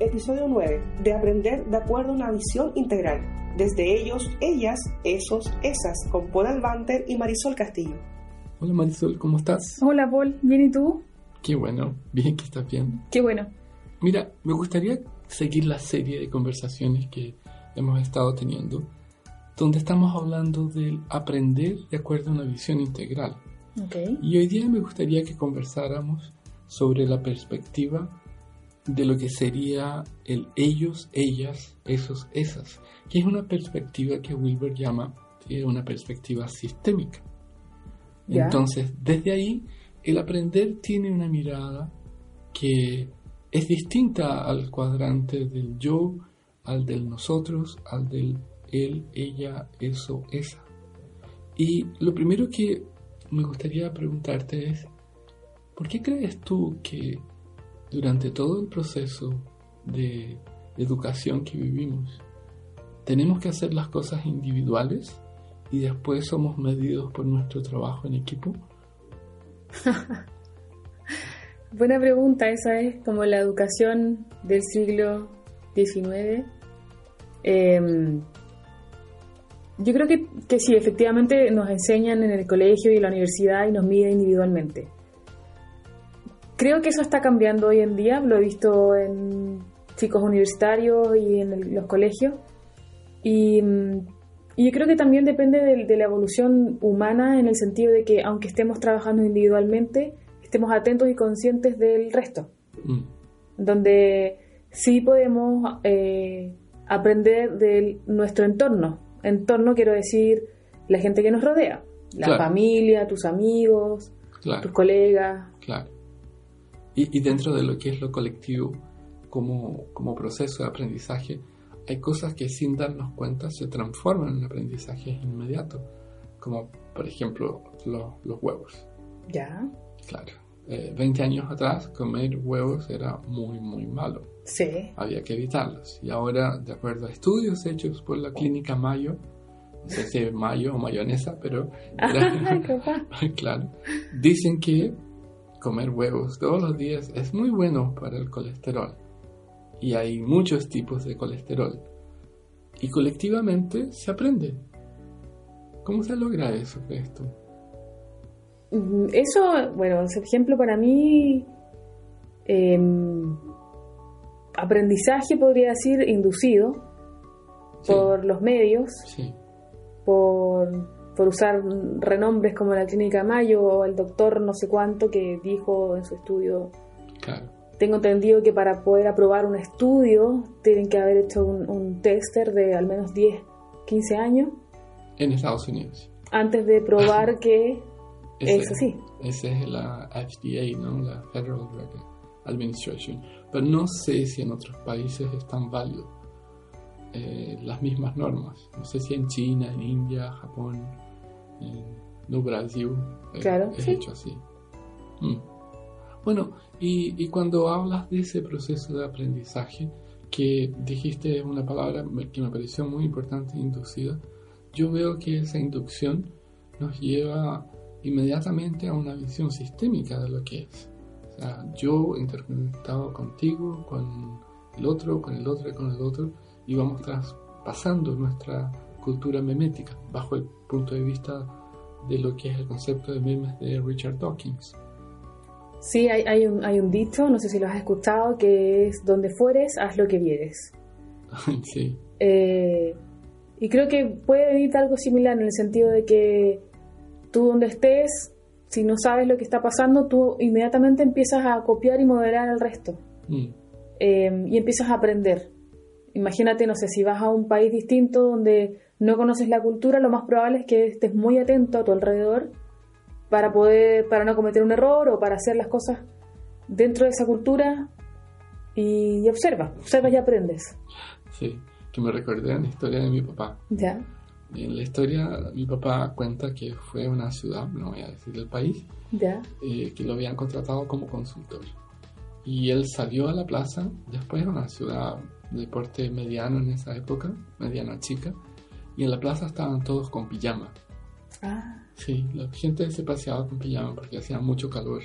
episodio 9, de aprender de acuerdo a una visión integral. Desde ellos, ellas, esos, esas, con Paul Albanter y Marisol Castillo. Hola Marisol, ¿cómo estás? Hola Paul, ¿bien y tú? Qué bueno, bien que estás bien. Qué bueno. Mira, me gustaría seguir la serie de conversaciones que hemos estado teniendo, donde estamos hablando del aprender de acuerdo a una visión integral. Okay. Y hoy día me gustaría que conversáramos sobre la perspectiva de lo que sería el ellos, ellas, esos, esas, que es una perspectiva que Wilber llama eh, una perspectiva sistémica. Entonces, desde ahí, el aprender tiene una mirada que es distinta al cuadrante del yo, al del nosotros, al del él, ella, eso, esa. Y lo primero que me gustaría preguntarte es, ¿por qué crees tú que durante todo el proceso de educación que vivimos, tenemos que hacer las cosas individuales y después somos medidos por nuestro trabajo en equipo? Buena pregunta, esa es como la educación del siglo XIX. Eh, yo creo que, que sí, efectivamente nos enseñan en el colegio y la universidad y nos miden individualmente. Creo que eso está cambiando hoy en día, lo he visto en chicos universitarios y en el- los colegios. Y, mm, y yo creo que también depende de, de la evolución humana en el sentido de que aunque estemos trabajando individualmente, estemos atentos y conscientes del resto, Mm, donde sí podemos eh, aprender de nuestro entorno. Entorno quiero decir la gente que nos rodea, la Claro. familia, tus amigos, tus claro, colegas. claro. Y, y dentro de lo que es lo colectivo, como, como proceso de aprendizaje, hay cosas que sin darnos cuenta se transforman en aprendizajes inmediatos, como por ejemplo lo- los huevos. Ya, Claro, eh, 20 años atrás comer huevos era muy, muy malo. sí. Había que evitarlos. Y ahora, de acuerdo a estudios hechos por la clínica Mayo, no sé si es Mayo o mayonesa, pero capaz. claro, dicen que comer huevos todos los días es muy bueno para el colesterol. Y hay muchos tipos de colesterol. Y colectivamente se aprende. ¿Cómo se logra eso, crees tú? Mm, Eso, bueno, ese ejemplo para mí, em, aprendizaje podría decir inducido Sí, por los medios, sí, por, por usar renombres como la Clínica Mayo o el doctor no sé cuánto que dijo en su estudio. claro. Tengo entendido que para poder aprobar un estudio tienen que haber hecho un, un tester de al menos 10, 15 años En Estados Unidos. antes de probar que Ese- es así. Esa es la FDA, ¿no? La Federal Drug Administration. Pero no sé si en otros países están válidos eh, las mismas normas. No sé si en China, en India, Japón, no Brasil eh, Claro, es sí. hecho así. Mm. Bueno, y, y cuando hablas de ese proceso de aprendizaje, que dijiste una palabra que me pareció muy importante, inducida, yo veo que esa inducción nos lleva inmediatamente a una visión sistémica de lo que es. O sea, yo interconectado contigo, con el otro, con el otro y con el otro, y vamos traspasando nuestra cultura memética bajo el punto de vista de lo que es el concepto de memes de Richard Dawkins. Sí, hay, hay, un, hay un dicho, no sé si lo has escuchado, que es donde fueres, haz lo que vieres. sí, Eh, y creo que puede venirte algo similar en el sentido de que tú donde estés, si no sabes lo que está pasando, tú inmediatamente empiezas a copiar y modelar al resto. Mm, Eh, y empiezas a aprender. Imagínate, no sé, si vas a un país distinto donde no conoces la cultura, lo más probable es que estés muy atento a tu alrededor para poder, para no cometer un error o para hacer las cosas dentro de esa cultura y, observa, observas y aprendes. sí, que me recordé en la historia de mi papá. Ya, En la historia, mi papá cuenta que fue a una ciudad, no voy a decir el país, ya, eh, que lo habían contratado como consultor. Y él salió a la plaza, después era una ciudad de porte mediano en esa época, mediana chica, y en la plaza estaban todos con pijama. ah, Sí, la gente se paseaba con pijama porque hacía mucho calor.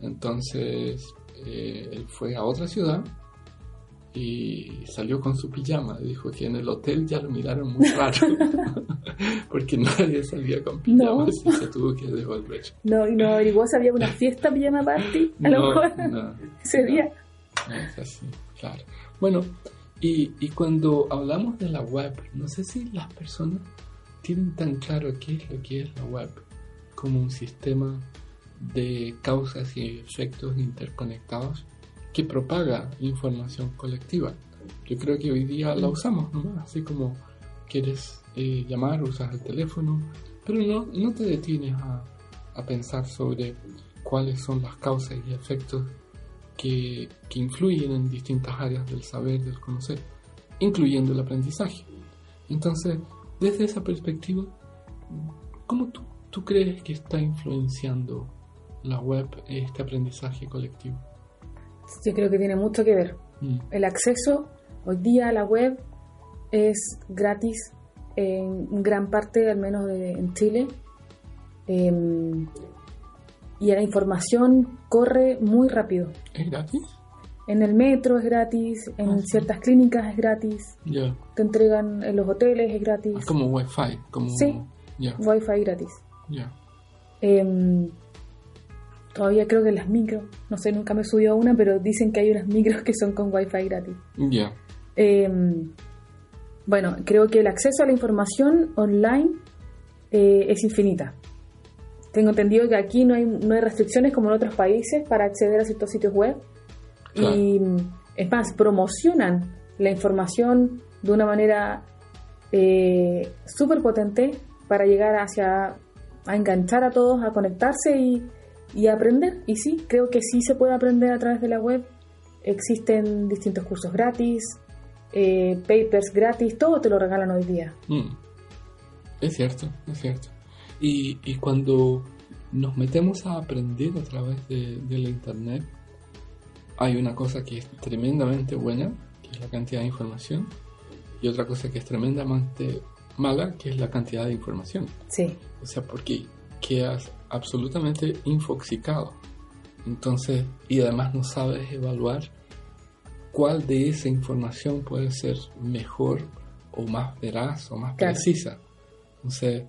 Entonces, eh, él fue a otra ciudad y salió con su pijama. Dijo que en el hotel ya lo miraron muy raro porque nadie salía con pijama y se tuvo que devolver. No, y no averiguó si había una fiesta pijama party a lo mejor ese día. No, es así, claro. Bueno, y, y cuando hablamos de la web, no sé si las personas tienen tan claro qué es lo que es la web como un sistema de causas y efectos interconectados que propaga información colectiva. Yo creo que hoy día la usamos, ¿no? Así como quieres eh, llamar, usas el teléfono, pero no, no te detienes a, a, pensar sobre cuáles son las causas y efectos que, que influyen en distintas áreas del saber, del conocer, incluyendo el aprendizaje. Entonces, desde esa perspectiva, ¿cómo tú, tú crees que está influenciando la web este aprendizaje colectivo? Yo creo que tiene mucho que ver. Mm. El acceso hoy día a la web es gratis en gran parte, al menos de, en Chile. Em, y la información corre muy rápido. ¿Es gratis? En el metro es gratis, en Ah, sí. ciertas clínicas es gratis, Ya. te entregan en los hoteles es gratis, Es como Wi-Fi. Como... Sí. Ya, wifi gratis. ya. Em, todavía creo que las micros, no sé, nunca me subió a una, pero dicen que hay unas micros que son con wifi gratis. Ya. Eh, bueno, creo que el acceso a la información online eh, es infinita. Tengo entendido que aquí no hay, no hay restricciones como en otros países para acceder a ciertos sitios web. Claro. Y es más, promocionan la información de una manera eh, súper potente para llegar hacia a enganchar a todos, a conectarse y, y a aprender. Y sí, creo que sí se puede aprender a través de la web. Existen distintos cursos gratis, eh, papers gratis, todo te lo regalan hoy día. Mm. Es cierto, es cierto. Y, y cuando nos metemos a aprender a través de, de la internet, hay una cosa que es tremendamente buena, que es la cantidad de información, y otra cosa que es tremendamente mala, que es la cantidad de información. Sí, O sea, porque quedas absolutamente infoxicado. Entonces, y además no sabes evaluar cuál de esa información puede ser mejor o más veraz o más Claro. precisa. Entonces, ¿y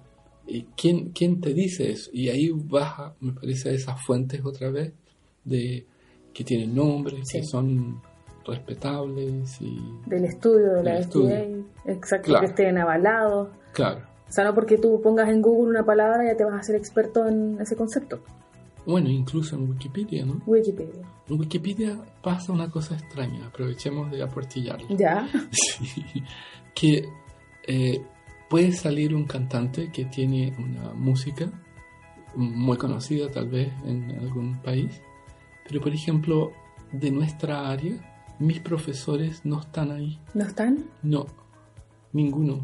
quién, ¿quién te dice eso? Y ahí baja, me parece, a esas fuentes otra vez de que tienen nombres, Sí. que son respetables y... del estudio, de la FDA, exacto, Claro. que estén avalados. Claro. O sea, no porque tú pongas en Google una palabra ya te vas a hacer experto en ese concepto. Bueno, incluso en Wikipedia, ¿no? Wikipedia. En Wikipedia pasa una cosa extraña, aprovechemos de aportillarlo. Ya, Sí, que eh, puede salir un cantante que tiene una música muy conocida tal vez en algún país, pero por ejemplo, de nuestra área, mis profesores no están ahí, ¿no están? no, ninguno.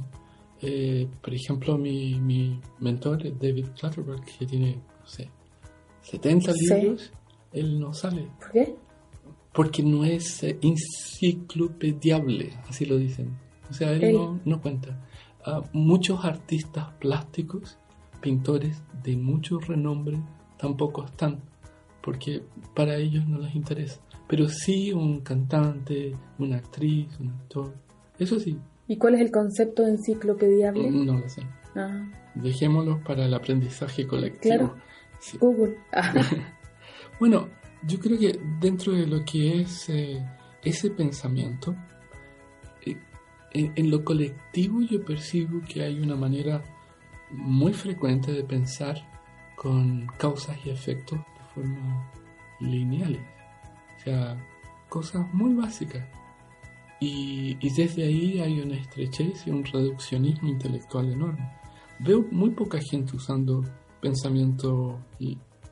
Eh, por ejemplo, mi, mi mentor, David Clutterberg, que tiene, no sé, 70 Sí. libros, él no sale ¿Por qué? porque no es eh, enciclopediable, así lo dicen. O sea, él Él. no, no cuenta. Ah, muchos artistas plásticos, pintores de mucho renombre, tampoco están, porque para ellos no les interesa. Pero sí un cantante, una actriz, un actor, eso sí, ¿Y cuál es el concepto de enciclopediable? no lo sé. Ah, Dejémoslo para el aprendizaje colectivo. Claro. Sí. Google. Ah, Bueno, yo creo que dentro de lo que es eh, ese pensamiento, en, en lo colectivo yo percibo que hay una manera muy frecuente de pensar con causas y efectos de forma lineales. O sea, cosas muy básicas. Y, y desde ahí hay una estrechez y un reduccionismo intelectual enorme. Veo muy poca gente usando pensamiento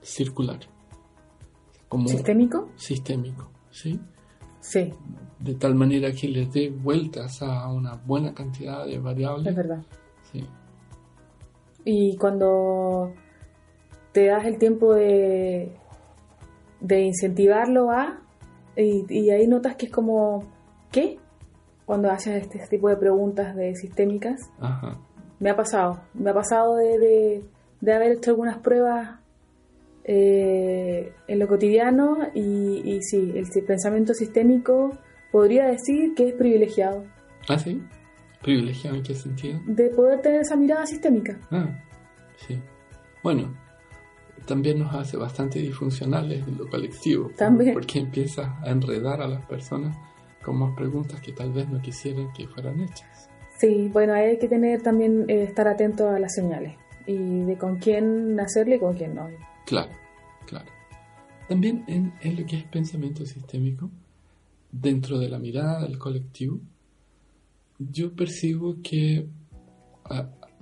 circular como ¿Sistémico? sistémico, ¿sí? Sí, De tal manera que le dé vueltas a una buena cantidad de variables. es verdad. Sí. Y cuando te das el tiempo de, de incentivarlo a, y, y ahí notas que es como, ¿qué? Cuando haces este, tipo de preguntas de sistémicas, Ajá. me ha pasado, me ha pasado de, de, de haber hecho algunas pruebas eh, en lo cotidiano y, y sí, el pensamiento sistémico podría decir que es privilegiado. ¿Ah, sí? ¿Privilegiado en qué sentido? De poder tener esa mirada sistémica. Ah, sí. Bueno, también nos hace bastante disfuncionales en lo colectivo. También. Porque empieza a enredar a las personas con más preguntas que tal vez no quisieran que fueran hechas. Sí, bueno, hay que tener también, eh, estar atento a las señales y de con quién hacerle y con quién no. Claro, claro. También en, lo que es pensamiento sistémico, dentro de la mirada del colectivo, yo percibo que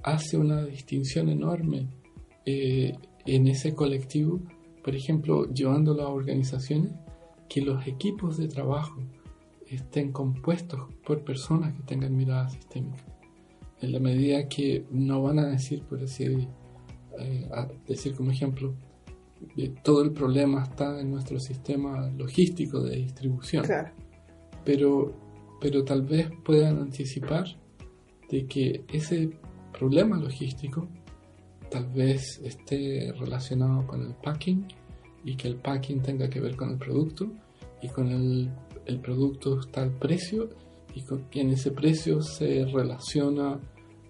hace una distinción enorme eh, en ese colectivo, por ejemplo, llevando a organizaciones, que los equipos de trabajo estén compuestos por personas que tengan mirada sistémica. En la medida que no van a decir, por decir, eh, decir como ejemplo, todo el problema está en nuestro sistema logístico de distribución. Claro. Pero, pero tal vez puedan anticipar de que ese problema logístico tal vez esté relacionado con el packing y que el packing tenga que ver con el producto y con el, el producto está el precio y con y en ese precio se relaciona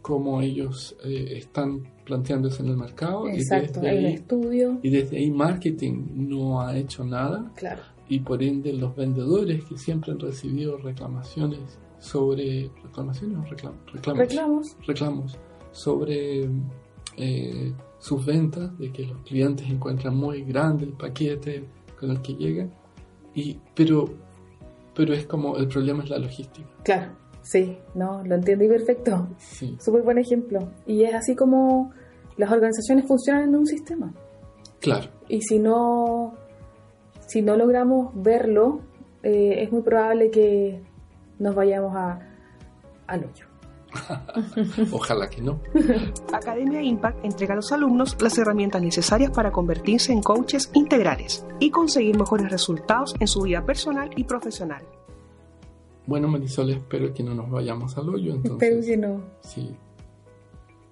cómo ellos eh, están planteándose en el mercado Exacto, y desde, un ahí, estudio. y desde ahí marketing no ha hecho nada Claro. y por ende los vendedores que siempre han recibido reclamaciones sobre reclamaciones o reclam- reclamos Reclamos. reclamos sobre eh, sus ventas de que los clientes encuentran muy grande el paquete con el que llegan y pero pero es como el problema es la logística Claro. Sí, no, lo entiendo y perfecto. sí Súper buen ejemplo. Y es así como las organizaciones funcionan en un sistema. claro Y si no, si no logramos verlo, eh, es muy probable que nos vayamos a, al hoyo. ojalá que no Academia Impact entrega a los alumnos las herramientas necesarias para convertirse en coaches integrales y conseguir mejores resultados en su vida personal y profesional. Bueno Marisol espero que no nos vayamos al hoyo Espero entonces que no. Sí.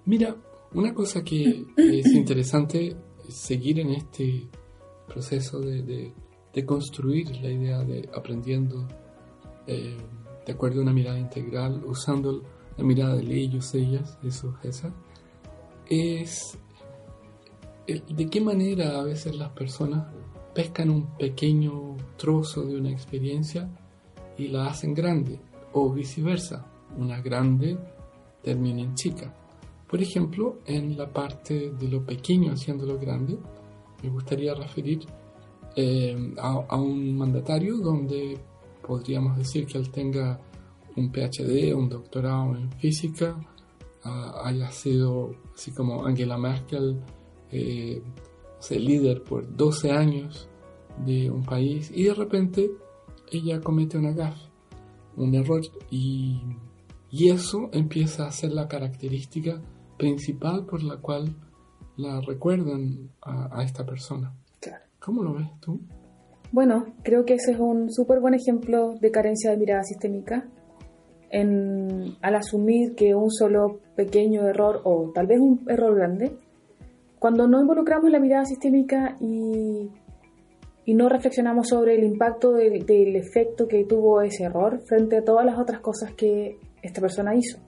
Mira, una cosa que es interesante es seguir en este proceso de, de- de construir la idea de aprendiendo eh, de acuerdo a una mirada integral, usando la mirada de ellos, ellas, esos, esas, es el- de qué manera a veces las personas pescan un pequeño trozo de una experiencia y la hacen grande, o viceversa, una grande termina en chica. Por ejemplo, en la parte de lo pequeño haciéndolo grande, me gustaría referir eh, a, un mandatario donde podríamos decir que él tenga un PhD, un doctorado en física, ah, haya sido, así como Angela Merkel, eh, líder por 12 años de un país y de repente ella comete una gafe, un error y, y eso empieza a ser la característica principal por la cual la recuerdan a, a esta persona. Claro. ¿Cómo lo ves tú? Bueno, creo que ese es un súper buen ejemplo de carencia de mirada sistémica. En, al asumir que un solo pequeño error o tal vez un error grande, cuando no involucramos la mirada sistémica y, y no reflexionamos sobre el impacto del, del efecto que tuvo ese error frente a todas las otras cosas que esta persona hizo,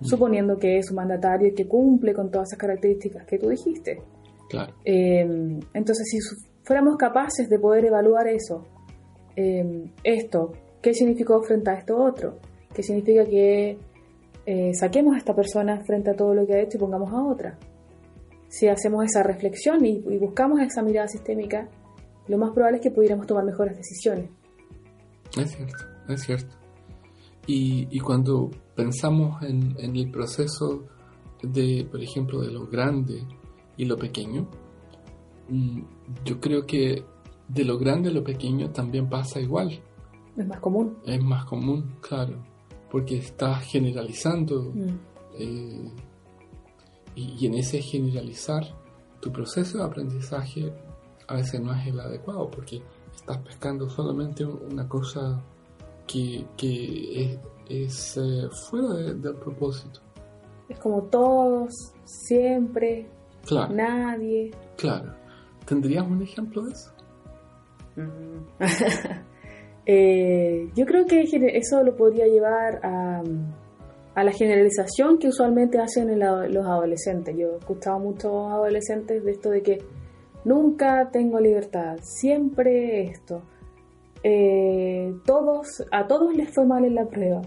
suponiendo que es un mandatario y que cumple con todas esas características que tú dijiste. Claro, Eh, entonces, si fuéramos capaces de poder evaluar eso, eh, esto, ¿qué significó frente a esto otro? ¿Qué significa que eh, saquemos a esta persona frente a todo lo que ha hecho y pongamos a otra? Si hacemos esa reflexión y, y buscamos esa mirada sistémica, lo más probable es que pudiéramos tomar mejores decisiones. es cierto, es cierto. Y, y cuando pensamos en, en el proceso de, por ejemplo, de lo grande y lo pequeño, mm, yo creo que de lo grande a lo pequeño también pasa igual. Es más común. Es más común, claro, porque estás generalizando Mm. eh, y, y en ese generalizar tu proceso de aprendizaje a veces no es el adecuado porque estás pescando solamente una cosa que, que es, es, eh, fuera de- del propósito. Es como todos, siempre, Claro, nadie. claro. ¿Tendrías un ejemplo de eso? Eh, yo creo que eso lo podría llevar a, a la generalización que usualmente hacen los adolescentes. Yo he escuchado a muchos adolescentes de esto de que nunca tengo libertad, siempre esto. Eh, todos, a todos les fue mal en la prueba.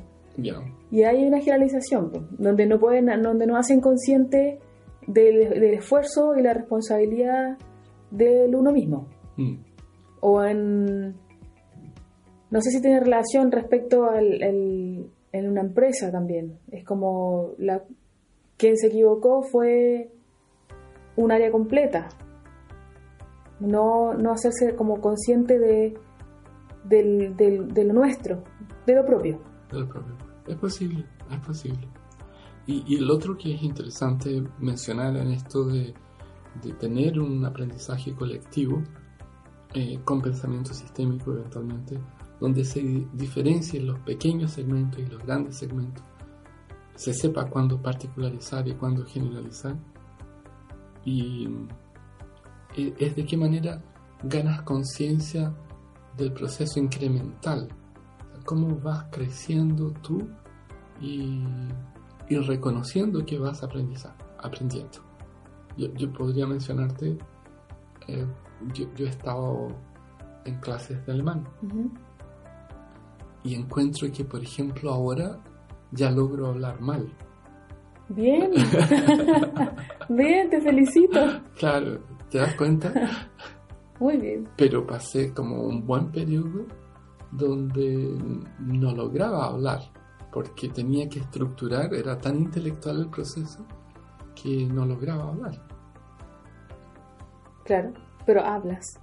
Y hay una generalización, donde no pueden, donde no hacen consciente del, esfuerzo y la responsabilidad del uno mismo. Mm. O en no sé si tiene relación respecto al, en una empresa también. Es como la quien se equivocó fue un área completa. No, no hacerse como consciente de, de lo nuestro, de lo propio. De lo propio. Es posible, es posible. Y, y el otro que es interesante mencionar en esto de, de tener un aprendizaje colectivo eh, con pensamiento sistémico eventualmente, donde se diferencien los pequeños segmentos y los grandes segmentos, se sepa cuándo particularizar y cuándo generalizar, y es de qué manera ganas conciencia del proceso incremental, cómo vas creciendo tú y, reconociendo que vas aprendiendo. Yo, podría mencionarte, eh, yo, he estado en clases de alemán y encuentro que, por ejemplo, ahora ya logro hablar mal. Bien, bien, te felicito. Claro, ¿te das cuenta? Muy bien. Pero pasé como un buen periodo donde no lograba hablar, porque tenía que estructurar, era tan intelectual el proceso que no lograba hablar. Claro, pero hablas.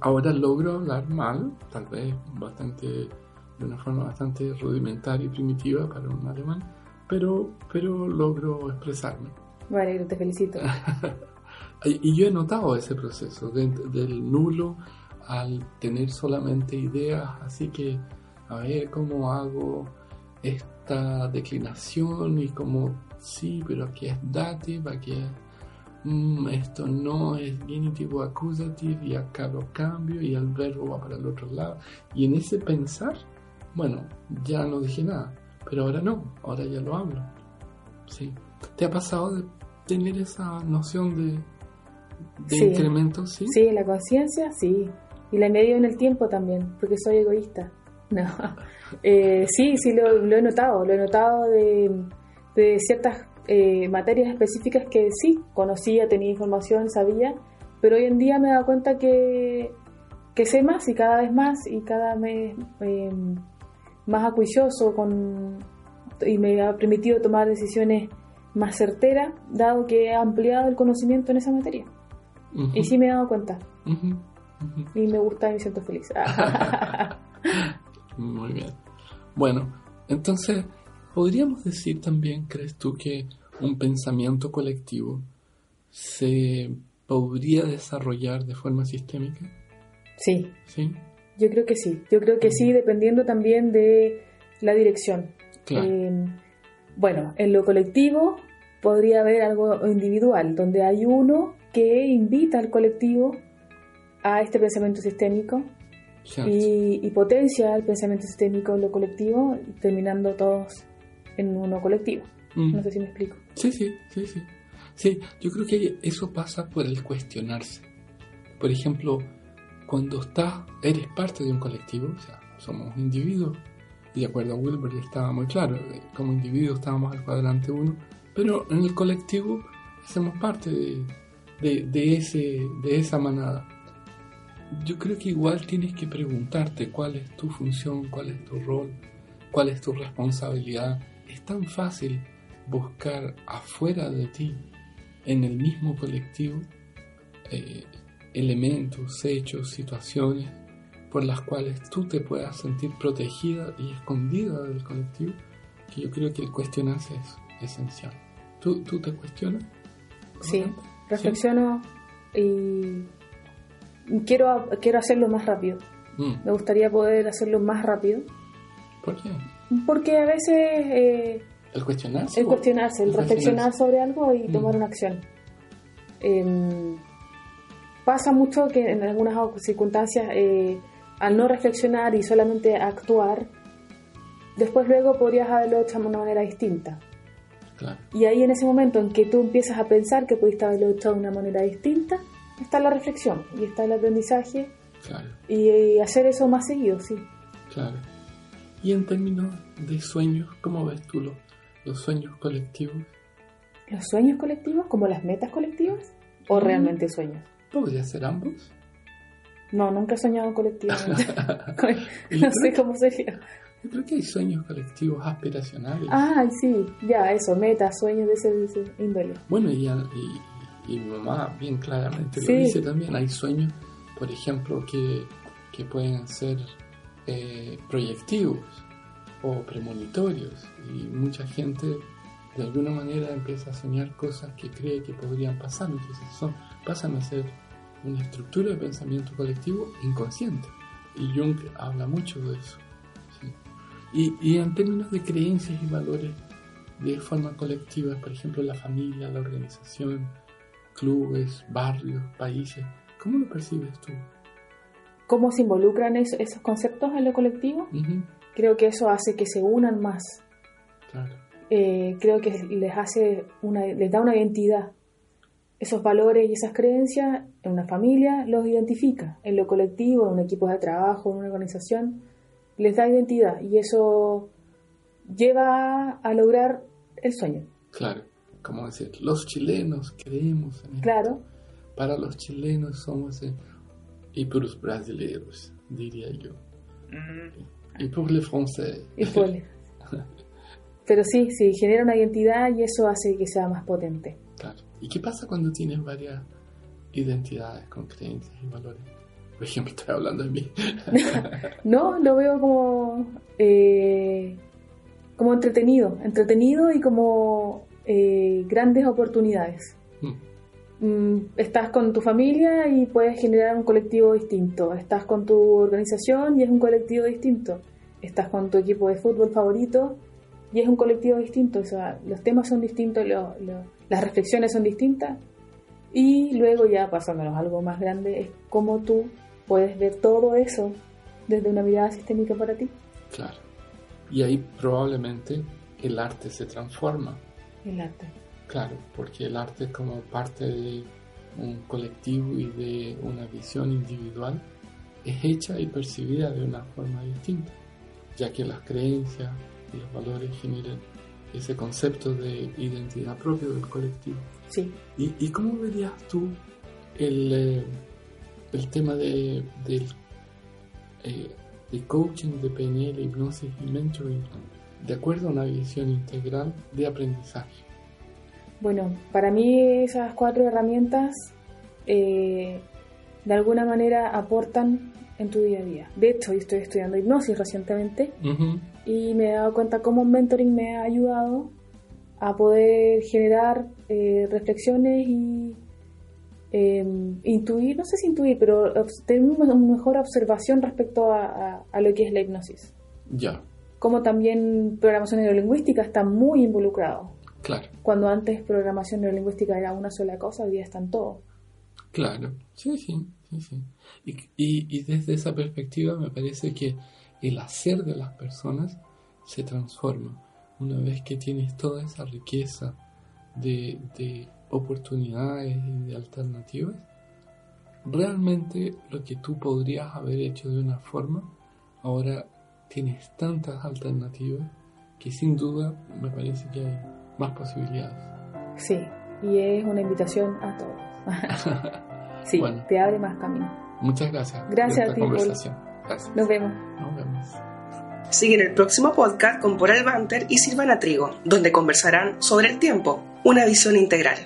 Ahora logro hablar mal, tal vez bastante de una forma bastante rudimentaria y primitiva para un alemán, pero, pero logro expresarme. Vale, te felicito. y yo he notado ese proceso del nulo al tener solamente ideas, así que a ver cómo hago esta declinación y como sí, pero aquí es dative, aquí es mm, esto no es genitivo accusative y acá lo cambio y el verbo va para el otro lado. Y en ese pensar bueno, ya no dije nada, pero ahora no, ahora ya lo hablo. ¿Sí? ¿Te ha pasado de tener esa noción de, de incremento? Sí, sí la conciencia, sí. Y la medio en el tiempo también, porque soy egoísta. No. Eh, sí, sí, lo, he notado. Lo he notado de, de ciertas eh, materias específicas que sí, conocía, tenía información, sabía, pero hoy en día me he dado cuenta que, que sé más y cada vez más y cada vez eh, más acuicioso con, y me ha permitido tomar decisiones más certeras, dado que he ampliado el conocimiento en esa materia. Y sí me he dado cuenta. Y me gusta y me siento feliz. Muy bien. Bueno, entonces, ¿podríamos decir también, crees tú, que un pensamiento colectivo se podría desarrollar de forma sistémica? Sí. ¿Sí? Yo creo que sí, yo creo que sí, dependiendo también de la dirección. Eh, bueno, en lo colectivo podría haber algo individual, donde hay uno que invita al colectivo a este pensamiento sistémico y, potencia el pensamiento sistémico en lo colectivo, terminando todos en uno colectivo. Mm. No sé si me explico. Sí, sí, sí, sí. Sí, yo creo que eso pasa por el cuestionarse. Por ejemplo, cuando estás, eres parte de un colectivo, o sea, somos individuos, y de acuerdo a Wilber estaba muy claro, como individuos estábamos al cuadrante 1, pero en el colectivo hacemos parte de, de, ese, de esa manada. Yo creo que igual tienes que preguntarte cuál es tu función, cuál es tu rol, cuál es tu responsabilidad. Es tan fácil buscar afuera de ti, en el mismo colectivo, eh, elementos, hechos, situaciones por las cuales tú te puedas sentir protegida y escondida del colectivo, que yo creo que el cuestionarse es esencial. ¿Tú, tú te cuestionas? Sí, reflexiono y quiero, quiero hacerlo más rápido. Mm. Me gustaría poder hacerlo más rápido. ¿Por qué? Porque a veces... Eh, ¿El cuestionarse? El cuestionarse, el, reflexionar sobre algo y mm. tomar una acción. Eh, pasa mucho que en algunas circunstancias eh, al no reflexionar y solamente actuar, después luego podrías haberlo hecho de una manera distinta. Claro. Y ahí en ese momento en que tú empiezas a pensar que pudiste haberlo hecho de una manera distinta, está la reflexión y está el aprendizaje Claro, y, y hacer eso más seguido, sí. claro. Y en términos de sueños, ¿cómo ves tú lo- los sueños colectivos? ¿Los sueños colectivos como las metas colectivas? ¿O Mm. realmente sueños? ¿Podría ser ambos? No, nunca he soñado colectivamente. No sé cómo sería. Yo creo que hay sueños colectivos aspiracionales. Ah, sí, ya, eso, metas, sueños de ese, de ese índole. Bueno, y, y, y mi mamá bien claramente Sí. lo dice también. Hay sueños, por ejemplo, que, que pueden ser eh, proyectivos o premonitorios. Y mucha gente de alguna manera empieza a soñar cosas que cree que podrían pasar. Entonces son, pasan a ser una estructura de pensamiento colectivo inconsciente. Y Jung habla mucho de eso. Y, y en términos de creencias y valores de forma colectiva, por ejemplo, la familia, la organización, clubes, barrios, países, ¿cómo lo percibes tú? ¿Cómo se involucran es- esos conceptos en lo colectivo? Ujú, Creo que eso hace que se unan más. Claro, Eh, creo que les hace una, les da una identidad. Esos valores y esas creencias en una familia los identifica. En lo colectivo, en un equipo de trabajo, en una organización, les da identidad y eso lleva a lograr el sueño. claro. Como decir, los chilenos creemos en esto. Claro, Para los chilenos somos eh, y para los brasileños, diría yo. Y pour les français. y fue- Pero sí, sí, genera una identidad y eso hace que sea más potente. Claro. ¿Y qué pasa cuando tienes varias identidades con creencias y valores? Por ejemplo, estoy hablando de mí. No, lo veo como, eh, como entretenido, entretenido y como eh, grandes oportunidades. Mm, Mm, estás con tu familia y puedes generar un colectivo distinto. Estás con tu organización y es un colectivo distinto. Estás con tu equipo de fútbol favorito y es un colectivo distinto. O sea, los temas son distintos, lo- lo- las reflexiones son distintas. Y luego ya pasándonos a algo más grande, es cómo tú puedes ver todo eso desde una mirada sistémica para ti. Claro. Y ahí probablemente el arte se transforma. El arte. Claro, porque el arte como parte de un colectivo y de una visión individual es hecha y percibida de una forma distinta, ya que las creencias y los valores generan ese concepto de identidad propia del colectivo. Sí. ¿Y, y cómo verías tú el, eh, el tema de, del eh, de coaching, de PNL, hipnosis y mentoring de acuerdo a una visión integral de aprendizaje? Bueno, para mí esas cuatro herramientas eh, de alguna manera aportan en tu día a día. De hecho, yo estoy estudiando hipnosis recientemente y me he dado cuenta cómo un mentoring me ha ayudado a poder generar eh, reflexiones y eh, intuir, no sé si intuir, pero tener una mejor observación respecto a, a- a lo que es la hipnosis. Ya, Como también programación neurolingüística está muy involucrado. claro, Cuando antes programación neurolingüística era una sola cosa, hoy día están todos. claro. Sí, sí, sí, sí. Y, y, y desde esa perspectiva me parece que el hacer de las personas se transforma. Una vez que tienes toda esa riqueza de, de oportunidades y de alternativas, realmente lo que tú podrías haber hecho de una forma, ahora tienes tantas alternativas que sin duda me parece que hay más posibilidades. Sí, y es una invitación a todos. sí, Bueno. te abre más camino. Muchas gracias. Gracias por a ti, Paul. conversación. Gracias. Nos vemos. Nos vemos. Siguen el próximo podcast con Poral Banter y Silvana Trigo, donde conversarán sobre el tiempo, una visión integral.